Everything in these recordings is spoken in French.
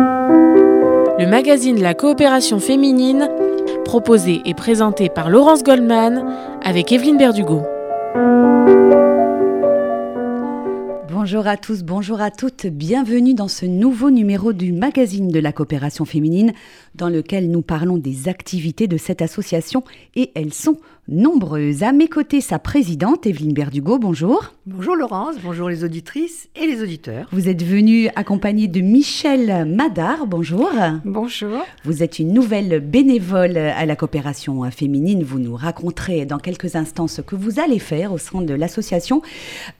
Le magazine La coopération féminine, proposé et présenté par Laurence Goldman avec Evelyne Berdugo. Bonjour à tous, bonjour à toutes, bienvenue dans ce nouveau numéro du magazine de la coopération féminine dans lequel nous parlons des activités de cette association et elles sont nombreuses. À mes côtés, sa présidente, Evelyne Berdugo, bonjour. Bonjour Laurence, bonjour les auditrices et les auditeurs. Vous êtes venue accompagnée de Michel Madar, bonjour. Bonjour. Vous êtes une nouvelle bénévole à la coopération féminine. Vous nous raconterez dans quelques instants ce que vous allez faire au sein de l'association.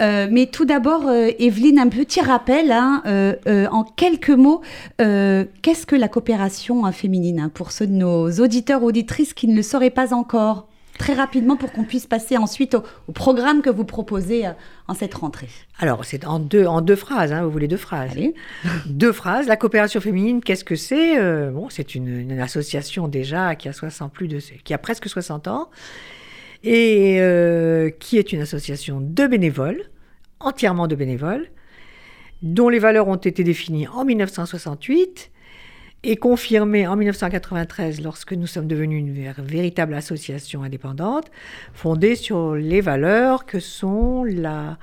Euh, mais tout d'abord, euh, Evelyne, un petit rappel, hein, euh, en quelques mots, qu'est-ce que la coopération féminine hein, pour ceux de nos auditeurs, auditrices qui ne le sauraient pas encore? Très rapidement pour qu'on puisse passer ensuite au, programme que vous proposez euh, en cette rentrée. Alors, c'est en deux, en deux phrases, hein, vous voulez deux phrases Allez. Deux phrases. La coopération féminine, qu'est-ce que c'est euh, Bon, c'est une, association déjà qui a, 60, plus de, qui a presque 60 ans et euh, qui est une association de bénévoles, entièrement de bénévoles, dont les valeurs ont été définies en 1968 et confirmé en 1993 lorsque nous sommes devenus une véritable association indépendante, fondée sur les valeurs que sont la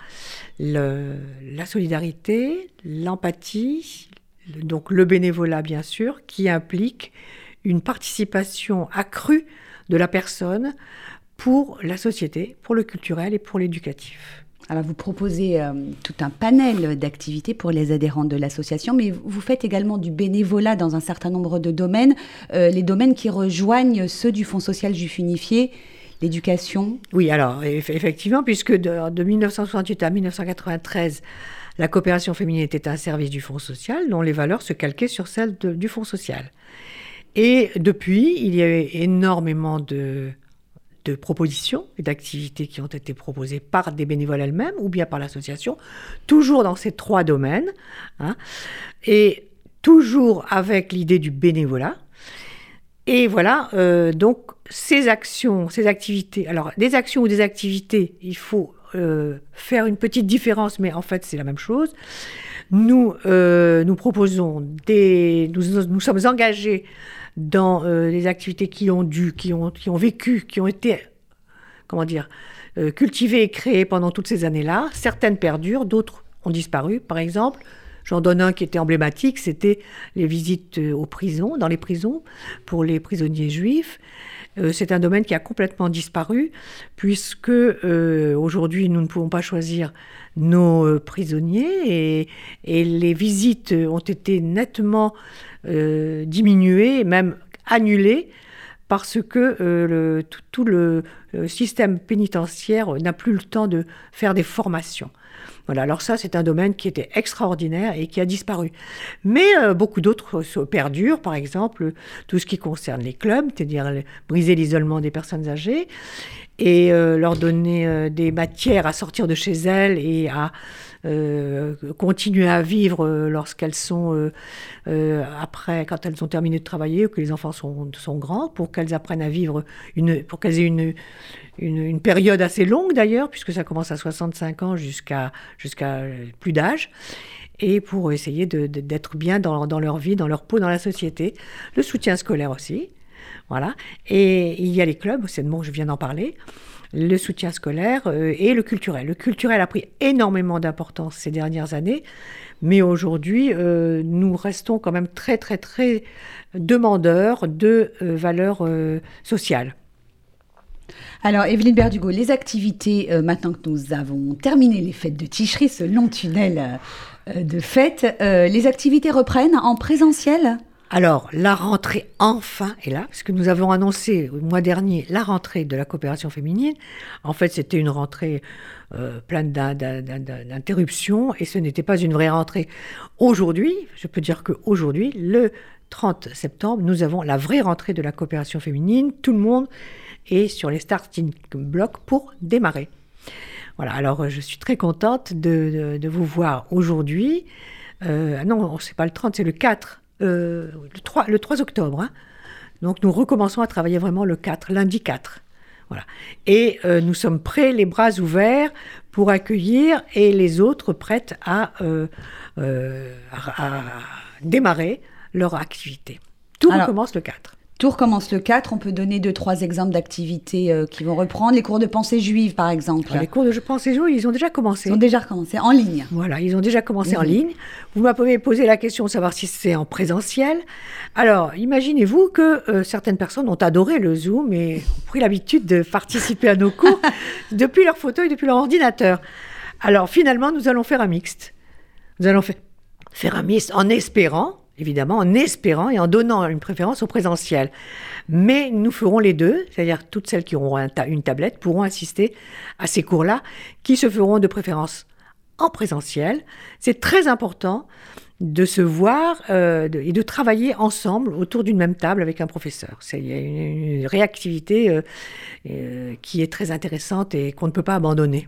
solidarité, l'empathie, donc le bénévolat bien sûr, qui implique une participation accrue de la personne pour la société, pour le culturel et pour l'éducatif. Alors vous proposez euh, tout un panel d'activités pour les adhérents de l'association, mais vous faites également du bénévolat dans un certain nombre de domaines, euh, les domaines qui rejoignent ceux du Fonds social juif unifié, l'éducation. Oui, alors effectivement, puisque de, 1968 à 1993, la coopération féminine était un service du Fonds social dont les valeurs se calquaient sur celles du Fonds social. Et depuis, il y a eu énormément de de propositions et d'activités qui ont été proposées par des bénévoles elles-mêmes ou bien par l'association, toujours dans ces trois domaines, hein, et toujours avec l'idée du bénévolat. Et voilà, euh, donc ces actions, ces activités, alors des actions ou des activités, il faut euh, faire une petite différence, mais en fait c'est la même chose. Nous, euh, nous proposons des, nous, nous sommes engagés dans euh, les activités qui ont dû, qui ont, qui ont vécu, qui ont été, comment dire, euh, cultivées et créées pendant toutes ces années-là. Certaines perdurent, d'autres ont disparu. Par exemple, j'en donne un qui était emblématique, c'était les visites euh, aux prisons, dans les prisons, pour les prisonniers juifs. C'est un domaine qui a complètement disparu, puisque aujourd'hui, nous ne pouvons pas choisir nos prisonniers et, les visites ont été nettement euh, diminuer, même annuler, parce que euh, tout, le, système pénitentiaire n'a plus le temps de faire des formations. Voilà, alors ça, c'est un domaine qui était extraordinaire et qui a disparu. Mais euh, beaucoup d'autres perdurent, par exemple, tout ce qui concerne les clubs, c'est-à-dire briser l'isolement des personnes âgées et leur donner des matières à sortir de chez elles et à euh, continuer à vivre euh, lorsqu'elles sont euh, après, quand elles ont terminé de travailler ou que les enfants sont, sont grands, pour qu'elles apprennent à vivre, une, pour qu'elles aient une, une, période assez longue d'ailleurs, puisque ça commence à 65 ans jusqu'à jusqu'à plus d'âge et pour essayer d'être bien dans, dans, leur vie, dans leur peau, dans la société. Le soutien scolaire aussi. Voilà. Et il y a les clubs, c'est le mot je viens d'en parler le soutien scolaire euh, et le culturel. Le culturel a pris énormément d'importance ces dernières années, mais aujourd'hui, euh, nous restons quand même très, très, très demandeurs de euh, valeurs sociales. Alors, Evelyne Berdugo, les activités, maintenant que nous avons terminé les fêtes de Ticherie, ce long tunnel de fêtes, les activités reprennent en présentiel? Alors, la rentrée enfin est là, parce que nous avons annoncé le mois dernier la rentrée de la coopération féminine. En fait, c'était une rentrée euh, pleine d'interruptions et ce n'était pas une vraie rentrée. Aujourd'hui, je peux dire qu'aujourd'hui, le 30 septembre, nous avons la vraie rentrée de la coopération féminine. Tout le monde est sur les starting blocks pour démarrer. Voilà, alors je suis très contente de, vous voir aujourd'hui. Euh, non, c'est pas le 30, c'est le 4 euh, le, 3, le 3 octobre. Hein. Donc nous recommençons à travailler vraiment le 4, lundi 4. Voilà. Et euh, nous sommes prêts, les bras ouverts, pour accueillir et les autres prêtes à, euh, à, démarrer leur activité. Tout recommence le 4. Tout recommence le 4. On peut donner deux, trois exemples d'activités euh, qui vont reprendre. Les cours de pensée juive, par exemple. les cours de pensée juive, ils ont déjà commencé. Ils ont déjà commencé, en ligne. Voilà, ils ont déjà commencé en ligne. Vous m'avez posé la question de savoir si c'est en présentiel. Alors, imaginez-vous que euh, certaines personnes ont adoré le Zoom et ont pris l'habitude de participer à nos cours depuis leur fauteuil, depuis leur ordinateur. Alors, finalement, nous allons faire un mixte. Nous allons faire un mixte en espérant évidemment, en espérant et en donnant une préférence au présentiel. Mais nous ferons les deux, c'est-à-dire toutes celles qui auront une tablette pourront assister à ces cours-là, qui se feront de préférence en présentiel. C'est très important de se voir euh, et de travailler ensemble autour d'une même table avec un professeur. C'est une, réactivité euh, euh, qui est très intéressante et qu'on ne peut pas abandonner.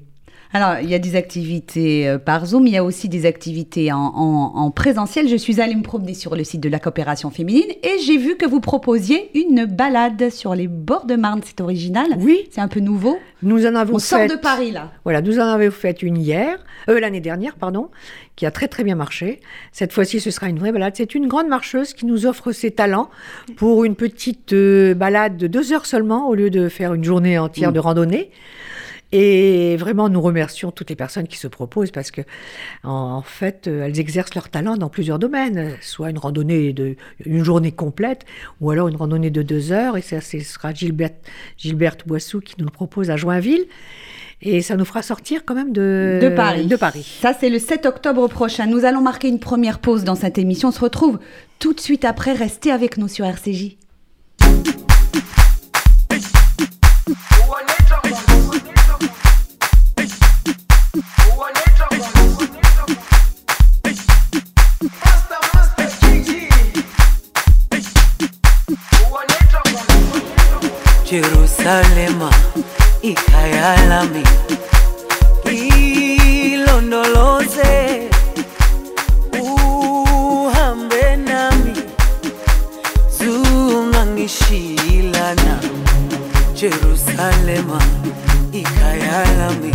Alors, il y a des activités euh, par Zoom, il y a aussi des activités en, présentiel. Je suis allée me promener sur le site de la coopération féminine et j'ai vu que vous proposiez une balade sur les bords de Marne. C'est original Oui. C'est un peu nouveau Nous en avons On sort de Paris, là. Voilà, nous en avons fait une hier, euh, l'année dernière, pardon, qui a très très bien marché. Cette fois-ci, ce sera une vraie balade. C'est une grande marcheuse qui nous offre ses talents pour une petite euh, balade de deux heures seulement au lieu de faire une journée entière mm. de randonnée. Et vraiment, nous remercions toutes les personnes qui se proposent parce que, en fait, euh, elles exercent leur talent dans plusieurs domaines, soit une randonnée de une journée complète, ou alors une randonnée de deux heures. Et ça, ce sera Gilberte, Gilberte Boissou qui nous le propose à Joinville. Et ça nous fera sortir quand même de, de Paris. De Paris. Ça, c'est le 7 octobre prochain. Nous allons marquer une première pause dans cette émission. On se retrouve tout de suite après. Restez avec nous sur RCJ. Ikalema, ikayalami Ilondoloze Uhambe nami Zungangishilana Jerusalema, ikayalami.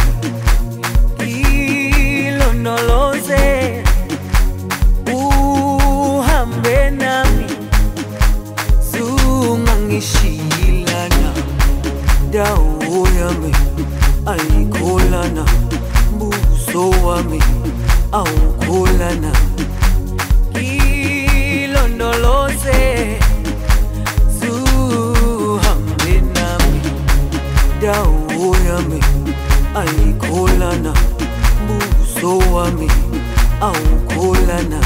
Buso wami awukholana ilondoloze zuhambe nami. Dawo yami ayikholana buso wami awukholana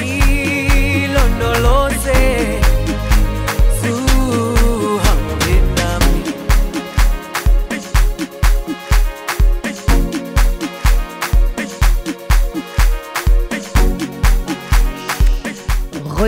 heilo no lo se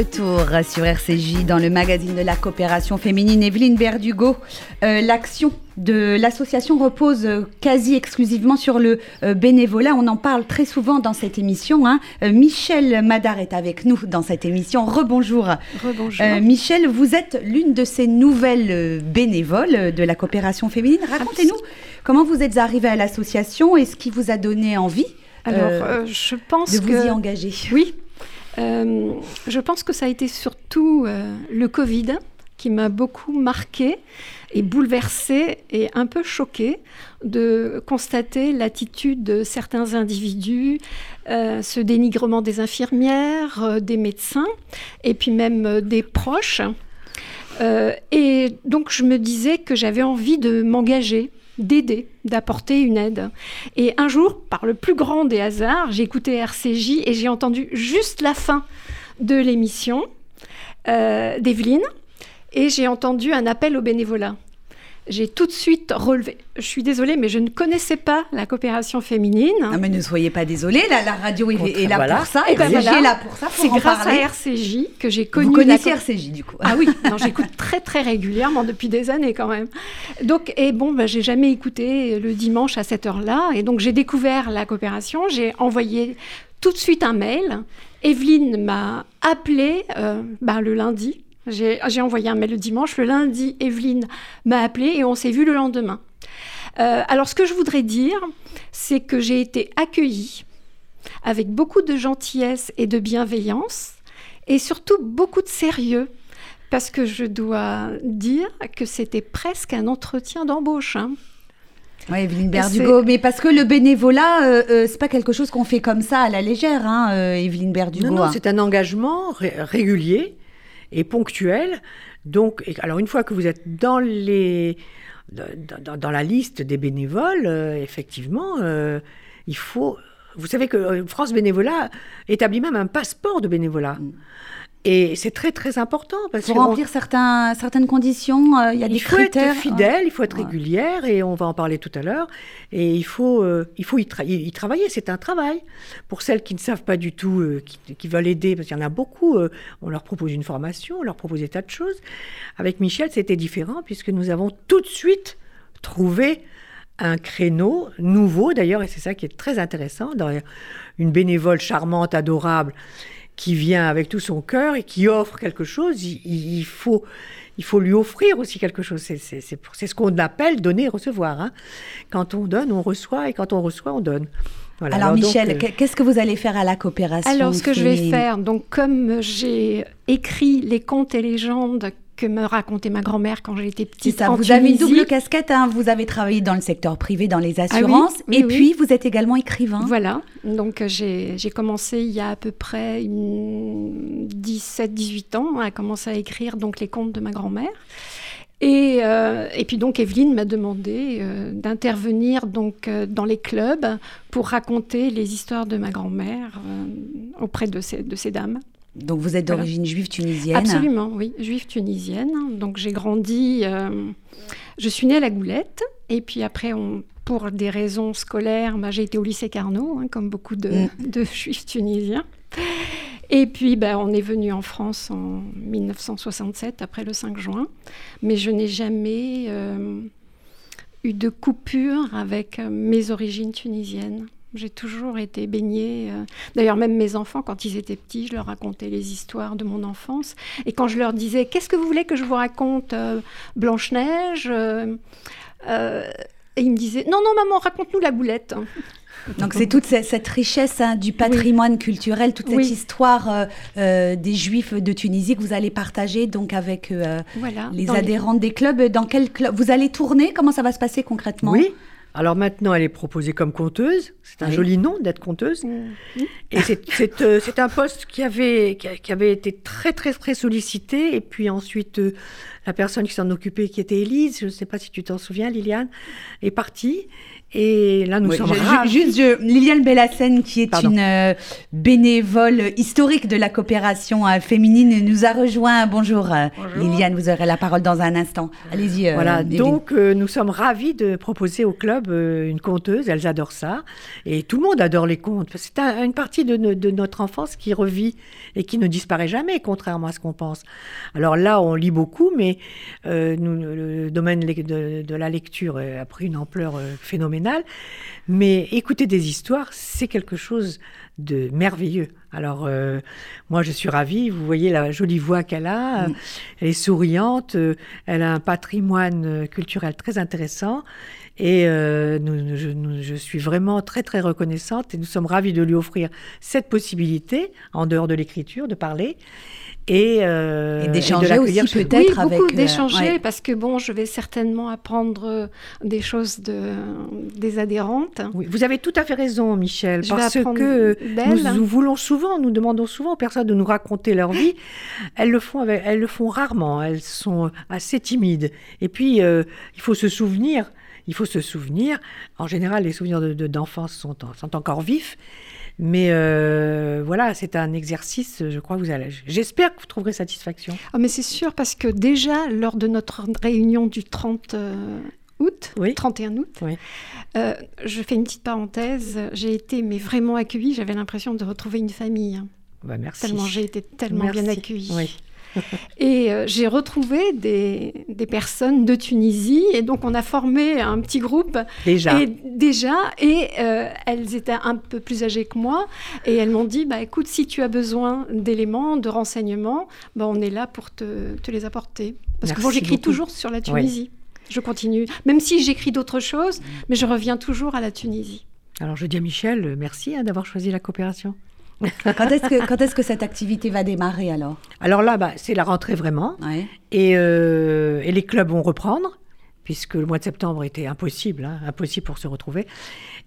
Retour sur RCJ dans le magazine de la coopération féminine. Evelyne Berdugo, euh, l'action de l'association repose euh, quasi exclusivement sur le euh, bénévolat. On en parle très souvent dans cette émission. hein. Michel Madar est avec nous dans cette émission. Rebonjour. Rebonjour. Euh, Michel, vous êtes l'une de ces nouvelles bénévoles de la coopération féminine. Racontez-nous comment vous êtes arrivée à l'association et ce qui vous a donné envie Alors, euh, je pense de vous que y engager. oui, Euh, je pense que ça a été surtout euh, le Covid qui m'a beaucoup marqué et bouleversée et un peu choquée de constater l'attitude de certains individus, euh, ce dénigrement des infirmières, des médecins et puis même des proches. Et donc je me disais que j'avais envie de m'engager, d'aider, d'apporter une aide. Et un jour, par le plus grand des hasards, j'ai écouté RCJ et j'ai entendu juste la fin de l'émission euh, d'Evelyne et j'ai entendu un appel au bénévolat. J'ai tout de suite relevé. Je suis désolée, mais je ne connaissais pas la coopération féminine. Non, mais ne soyez pas désolés, la, la radio est, est là Voilà. pour ça, Eh et ben RCJ voilà. est là pour ça, pour C'est en grâce parler. à RCJ que j'ai connu Vous la connaissez co- RCJ du coup Ah oui, non, j'écoute très très régulièrement depuis des années quand même. Donc, et bon, ben, j'ai jamais écouté le dimanche à cette heure-là. Et donc, j'ai découvert la coopération. J'ai envoyé tout de suite un mail. Evelyne m'a appelé euh, ben, le lundi. J'ai j'ai envoyé un mail le dimanche. Le lundi, Evelyne m'a appelé et on s'est vu le lendemain. Euh, alors, ce que je voudrais dire, c'est que j'ai été accueillie avec beaucoup de gentillesse et de bienveillance et surtout beaucoup de sérieux. Parce que je dois dire que c'était presque un entretien d'embauche. hein. Oui, Evelyne Berdugo, mais parce que le bénévolat, euh, euh, c'est pas quelque chose qu'on fait comme ça à la légère, hein, euh, Evelyne Berdugo. Non, non, c'est un engagement ré- régulier et ponctuel. Donc, alors une fois que vous êtes dans les dans, la liste des bénévoles, euh, effectivement, euh, il faut. Vous savez que euh, France Bénévolat établit même un passeport de bénévolat. Et c'est très très important parce Pour que remplir certains, certaines conditions, euh, il y a des il faut critères. être fidèle, il faut être Ouais. régulière, et on va en parler tout à l'heure. Et il faut, euh, il faut y, tra- y- y travailler, c'est un travail. Pour celles qui ne savent pas du tout, euh, qui, qui veulent aider, parce qu'il y en a beaucoup, on leur propose une formation, on leur propose des tas de choses. Avec Michel, c'était différent, puisque nous avons tout de suite trouvé un créneau nouveau, d'ailleurs, et c'est ça qui est très intéressant, dans une bénévole charmante, adorable, qui vient avec tout son cœur et qui offre quelque chose, il, faut, il faut lui offrir aussi quelque chose. C'est, c'est, c'est, pour- c'est ce qu'on appelle donner et recevoir. hein. Quand on donne, on reçoit, et quand on reçoit, on donne. Voilà. Alors, donc, Michel, euh, qu'est- qu'est-ce que vous allez faire à la coopération Alors, ce que je vais faire, donc comme j'ai écrit les contes et légendes que me racontait ma grand-mère quand j'étais petite ça, en vous avez une double casquette, hein, vous avez travaillé dans le secteur privé, dans les assurances, oui, et oui. puis vous êtes également écrivain. Voilà, donc euh, j'ai commencé il y a à peu près 17-18 ans à commencer à écrire donc les contes de ma grand-mère. Et, euh, et puis donc Evelyne m'a demandé euh, d'intervenir donc euh, dans les clubs pour raconter les histoires de ma grand-mère auprès de ces, de ces dames. Donc vous êtes Voilà. d'origine juive tunisienne. Absolument, oui, juive tunisienne. Donc j'ai grandi, euh, je suis née à la Goulette, et puis après, on, pour des raisons scolaires, bah, j'ai été au lycée Carnot, hein, comme beaucoup de, Mm. de juifs tunisiens. Et puis, bah, on est venu en France en 1967, après le 5 juin, mais je n'ai jamais euh, eu de coupure avec euh, mes origines tunisiennes. J'ai toujours été baignée. euh, D'ailleurs, même mes enfants, quand ils étaient petits, je leur racontais les histoires de mon enfance. Et quand je leur disais, qu'est-ce que vous voulez que je vous raconte euh, Blanche-Neige euh, euh, Et ils me disaient, non, non, maman, raconte-nous la boulette. Donc c'est toute ce- cette richesse hein, du patrimoine culturel, toute cette Oui. histoire euh, euh, des Juifs de Tunisie que vous allez partager donc avec euh, Voilà. les adhérents des clubs. Dans quel club vous allez tourner? Comment ça va se passer concrètement? Oui. Alors maintenant, elle est proposée comme conteuse. C'est un Oui. joli nom d'être conteuse. Mm. Et c'est- euh, c'est un poste qui avait, qui avait été très, très, très sollicité. Et puis ensuite, euh, la personne qui s'en occupait, qui était Élise, je ne sais pas si tu t'en souviens, Liliane, est partie. Et là, nous Oui, sommes je-. Juste, je- Liliane Bellassène, qui est Pardon. une euh, bénévole historique de la coopération euh, féminine, nous a rejoint. Bonjour, euh, Liliane, vous aurez la parole dans un instant. Allez-y. euh, Voilà, donc nous sommes ravis de proposer au club une conteuse, elles adorent ça, et tout le monde adore les contes. C'est un- une partie de, no- de notre enfance qui revit et qui ne disparaît jamais, contrairement à ce qu'on pense. Alors là, on lit beaucoup, mais nous, le domaine de, de la lecture a pris une ampleur euh, Mais écouter des histoires, c'est quelque chose de merveilleux. Alors, euh, moi, je suis ravie. Vous voyez la jolie voix qu'elle a. Elle est souriante. euh, Elle a un patrimoine euh, culturel très intéressant. Et euh, nous- je, nous- je suis vraiment très, très reconnaissante. Et nous sommes ravis de lui offrir cette possibilité, en dehors de l'écriture, de parler. Et, euh, Et d'échanger aussi peut-être oui, avec, beaucoup euh, d'échanger ouais. parce que bon, je vais certainement apprendre euh, des choses de, des adhérentes. Oui, vous avez tout à fait raison, Michel, Je parce que nous voulons souvent, nous demandons souvent aux personnes de nous raconter leur vie. Elles le font, avec- elles le font rarement. Elles sont assez timides. Et puis, euh, il faut se souvenir. Il faut se souvenir. En général, les souvenirs de- de- d'enfance sont, en- sont encore vifs. Mais euh, voilà, c'est un exercice. Je crois que vous allez. J'espère que vous trouverez satisfaction. Ah, mais c'est sûr parce que déjà lors de notre réunion du 30 euh, août, Oui. 31 août, Oui. euh, je fais une petite parenthèse. J'ai été mais vraiment accueillie. J'avais l'impression de retrouver une famille. hein. Bah, merci. Tellement j'ai été tellement bien accueillie. Oui. Et euh, j'ai retrouvé des, des personnes de Tunisie et donc on a formé un petit groupe. Déjà. et déjà et euh, elles étaient un peu plus âgées que moi et elles m'ont dit bah écoute si tu as besoin d'éléments de renseignements bah, on est là pour te, te les apporter. Parce que bon j'écris toujours sur la Tunisie. Je continue. Même si j'écris d'autres choses mais je reviens toujours à la Tunisie. Alors, je dis à Michel, merci hein, d'avoir choisi la coopération. Quand est-ce que, quand est-ce que cette activité va démarrer alors? Alors là, bah, c'est la rentrée vraiment. Ouais. Et, euh, et les clubs vont reprendre, puisque le mois de septembre était impossible, hein, impossible pour se retrouver.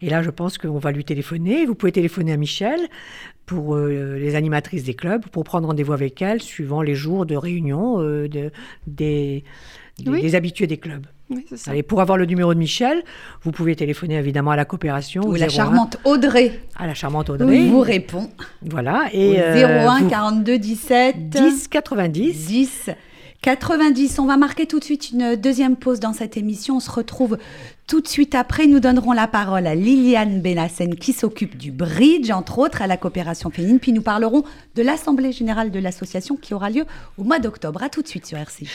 Et là, je pense qu'on va lui téléphoner. Vous pouvez téléphoner à Michel pour euh, les animatrices des clubs, pour prendre rendez-vous avec elle, suivant les jours de réunion euh, de, des, des- Oui. des habitués des clubs. Oui ça Allez, pour avoir le numéro de Michel, vous pouvez téléphoner évidemment à la coopération. Où au la 01, charmante Audrey À la charmante Audrey. vous répond. Voilà. Et Et, euh, 01 vous- 42 17 10 90. 10 90. On va marquer tout de suite une deuxième pause dans cette émission. On se retrouve tout de suite après. Nous donnerons la parole à Liliane Benassen qui s'occupe du bridge, entre autres, à la coopération féminine. Puis nous parlerons de l'Assemblée générale de l'association qui aura lieu au mois d'octobre. À tout de suite sur RCJ.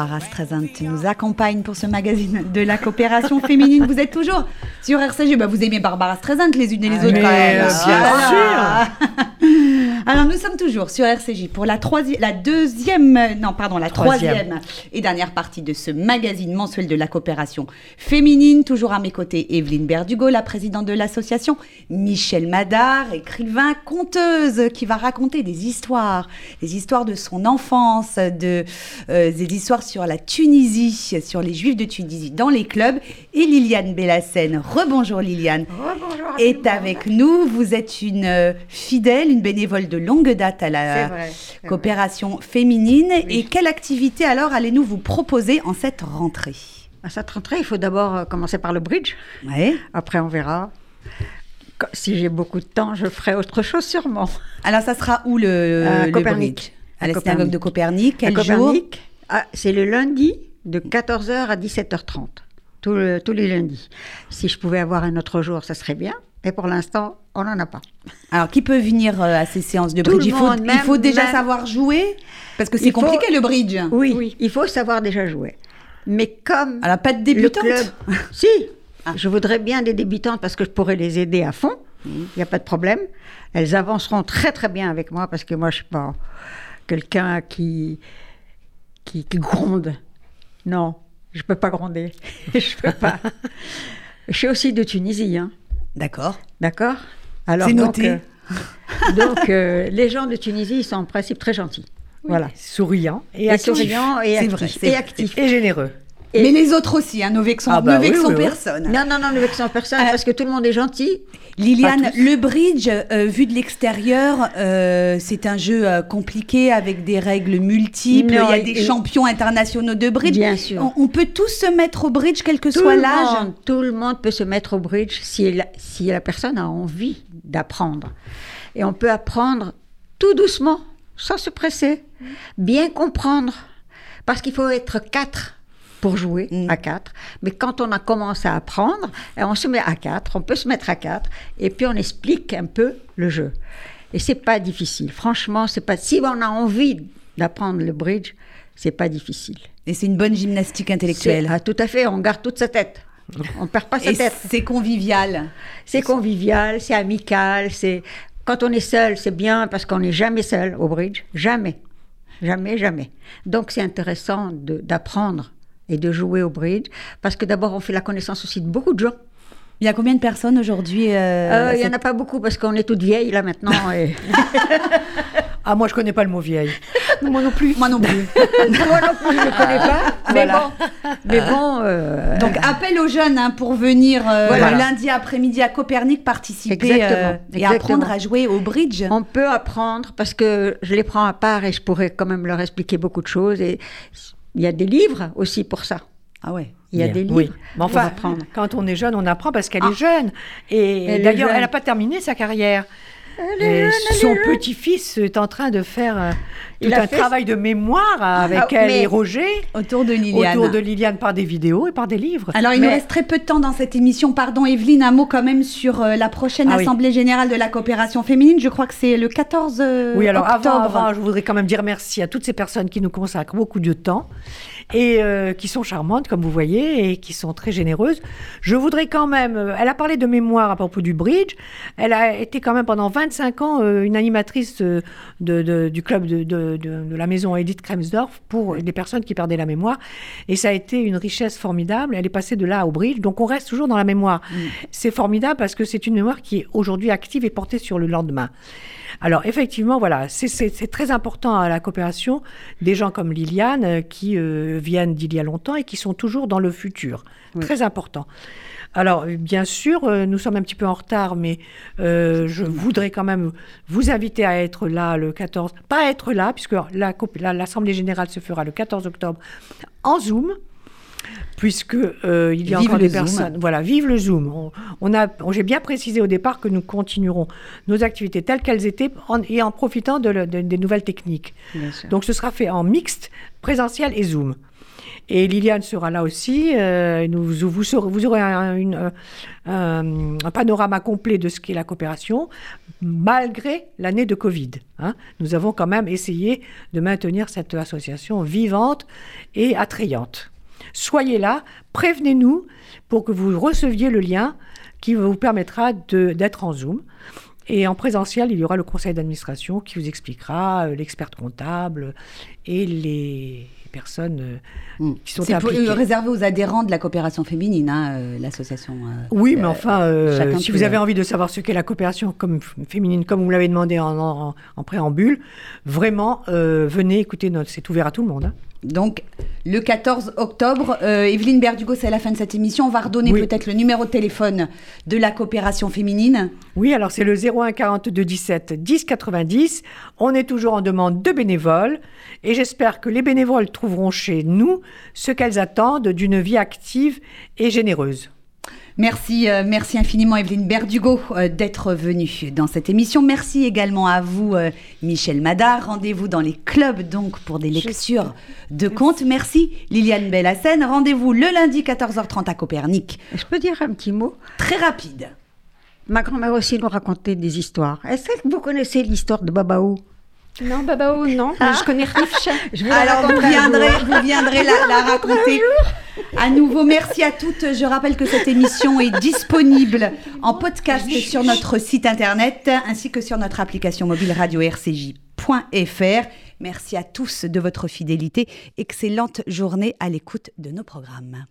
Barbara Streisand nous accompagne pour ce magazine de la coopération féminine. Vous êtes toujours sur RCG. Bah, vous aimez Barbara Streisand les unes et les autres mais, quand même. euh, bien Voilà. Alors nous sommes toujours sur RCJ pour la troisième, la deuxième, non pardon, la troisième. Troisième. et dernière partie de ce magazine mensuel de la coopération féminine. Toujours à mes côtés, Evelyne Berdugo, la présidente de l'association, Michel Madard, écrivain, conteuse, qui va raconter des histoires, des histoires de son enfance, de, euh, des histoires sur la Tunisie, sur les Juifs de Tunisie dans les clubs. Et Liliane Bellassène, rebonjour Liliane, est avec nous. Vous êtes une euh, fidèle, une bénévole de longue date à la vrai, coopération féminine. Et quelle activité alors allez-nous vous proposer en cette rentrée? À cette rentrée, il faut d'abord euh, commencer par le bridge. Ouais. Après, on verra. Si j'ai beaucoup de temps, je ferai autre chose sûrement. Alors ça sera où le, Copernic. bridge? À À la Copernic. synagogue de Copernic. Quel à Copernic, ah, c'est le lundi de 14h à 17h30. Tout le- tous les lundis. Si je pouvais avoir un autre jour, ça serait bien. Et pour l'instant, on n'en a pas. Alors qui peut venir euh, à ces séances de Tout bridge? Il, faut, monde, il même- faut déjà même- savoir jouer Parce que c'est faut- compliqué le bridge. Oui, Oui. il faut savoir déjà jouer. Mais comme Alors pas de débutante? club... si, Ah. je voudrais bien des débutantes parce que je pourrais les aider à fond. Il n'y a pas de problème. Elles avanceront très très bien avec moi parce que moi, je suis pas quelqu'un qui, qui, qui gronde. Non, je peux pas gronder. je peux pas. Je suis aussi de Tunisie, hein. D'accord. D'accord Alors, C'est donc, noté. euh, donc, euh, les gens de Tunisie, ils sont en principe très gentils. Voilà. Et, Et souriants et actifs. vrai, c'est et actifs. Et généreux. Et- Mais les autres aussi, hein, ne vexons, Ah bah ne oui, vexons oui, oui. personne. Non, non, non, ne vexons personne Euh, parce que tout le monde est gentil. Liliane, le bridge, euh, vu de l'extérieur, euh, c'est un jeu euh, compliqué avec des règles multiples. Non, il y a et- des champions internationaux de bridge. Bien sûr. On, on peut tous se mettre au bridge, quel que Tout soit le, l'âge. monde, tout le monde peut se mettre au bridge si la, si la personne a envie d'apprendre. Et on peut apprendre tout doucement, sans se presser, bien comprendre. Parce qu'il faut être quatre pour jouer Mm. à quatre. Mais quand on a commencé à apprendre, eh, on se met à quatre, on peut se mettre à quatre, et puis on explique un peu le jeu. Et c'est pas difficile. Franchement, c'est pas. Si on a envie d'apprendre le bridge, c'est pas difficile. Et c'est une bonne gymnastique intellectuelle. Ah, tout à fait, on garde toute sa tête. On perd pas sa Et tête. c'est convivial. C'est convivial, c'est amical, c'est quand on est seul, c'est bien parce qu'on n'est jamais seul au bridge, jamais, jamais, jamais. Donc c'est intéressant d'apprendre et de jouer au bridge parce que d'abord on fait la connaissance aussi de beaucoup de gens. Il y a combien de personnes aujourd'hui euh, Euh, Il y en cette- a pas beaucoup parce qu'on est toutes vieilles là maintenant. Et... Ah, moi, je connais pas le mot vieille. Moi non plus. Moi non plus. Moi non plus, je ne connais pas. Mais Voilà. bon, mais bon. euh, Donc appel aux jeunes hein, pour venir euh, Voilà. le lundi après-midi à Copernic participer Exactement, euh, et exactement. apprendre à jouer au bridge. On peut apprendre parce que je les prends à part et je pourrais quand même leur expliquer beaucoup de choses. Et il y a des livres aussi pour ça. Ah ouais. Il y a Bien, des livres oui. Mais pour enfin, apprendre. quand on est jeune, on apprend parce qu'elle Ah. est jeune. Et d'ailleurs, elle n'a pas terminé sa carrière. Elle est Et jeune, elle son petit-fils est en train de faire euh, Il a un fait- travail de mémoire avec Ah, elle et Roger Autour de Liliane. autour de Liliane par des vidéos et par des livres. Alors, il Mais- nous reste très peu de temps dans cette émission. Pardon, Evelyne, un mot quand même sur euh, la prochaine Ah oui. Assemblée Générale de la Coopération Féminine. Je crois que c'est le 14 euh, Oui, alors octobre. avant, avant, je voudrais quand même dire merci à toutes ces personnes qui nous consacrent beaucoup de temps et euh, qui sont charmantes, comme vous voyez, et qui sont très généreuses. Je voudrais quand même, euh, elle a parlé de mémoire à propos du bridge. Elle a été quand même pendant 25 ans une animatrice de, de- du club de, de- de- de la maison Edith Kremsdorf pour les personnes qui perdaient la mémoire. Et ça a été une richesse formidable. Elle est passée de là au bridge, donc on reste toujours dans la mémoire. C'est formidable parce que c'est une mémoire qui est aujourd'hui active et portée sur le lendemain. Alors effectivement, voilà, c'est très important à la coopération des gens comme Liliane euh, qui euh, viennent d'il y a longtemps et qui sont toujours dans le futur. Très important. Alors, bien sûr, euh, nous sommes un petit peu en retard, mais euh, je voudrais quand même vous inviter à être là le 14, pas être là, puisque la- l'Assemblée générale se fera le 14 octobre en Zoom, puisque euh, il y a Vive encore des Zoom. personnes. Voilà, vive le Zoom. On, on a, j'ai bien précisé au départ que nous continuerons nos activités telles qu'elles étaient en- et en profitant de le- de- des nouvelles techniques. Donc ce sera fait en mixte, présentiel et Zoom. Et Liliane sera là aussi. euh, nous, vous, aurez euh, un- panorama complet de ce qu'est la coopération, malgré l'année de Covid. hein. Nous avons quand même essayé de maintenir cette association vivante et attrayante. Soyez là, prévenez-nous pour que vous receviez le lien qui vous permettra d'être en Zoom. Et en présentiel, il y aura le conseil d'administration qui vous expliquera, euh, l'expert comptable et les personnes euh, Mm. qui sont C'est pour- impliquées. euh, réservé aux adhérents de la coopération féminine, hein, euh, l'association. euh. Oui, mais Euh, enfin, euh, si vous avez envie de savoir ce qu'est la coopération comme féminine, comme vous l'avez demandé en, en- en préambule, vraiment, euh, venez écouter notre. C'est ouvert à tout le monde. hein. Donc, le 14 octobre, euh, Evelyne Berdugo, c'est la fin de cette émission. On va redonner Oui. peut-être le numéro de téléphone de la coopération féminine. Oui, alors c'est le 01 42 17 10 90. On est toujours en demande de bénévoles et j'espère que les bénévoles trouveront chez nous ce qu'elles attendent d'une vie active et généreuse. Merci, euh, merci infiniment Evelyne Berdugo euh, d'être venue dans cette émission. Merci également à vous euh, Michel Madar. Rendez-vous dans les clubs donc pour des lectures de contes. Merci Liliane Bellassène. Rendez-vous le lundi 14h30 à Copernic. Je peux dire un petit mot? Très rapide. Ma grand-mère aussi nous racontait des histoires. Est-ce que vous connaissez l'histoire de Babaou Non, Babao, non. mais je connais Rifcha. Alors vous viendrez, vous viendrez la, la raconter. À nouveau, merci à toutes. Je rappelle que cette émission est disponible en podcast sur notre site internet ainsi que sur notre application mobile radio rcj.fr. Merci à tous de votre fidélité. Excellente journée à l'écoute de nos programmes.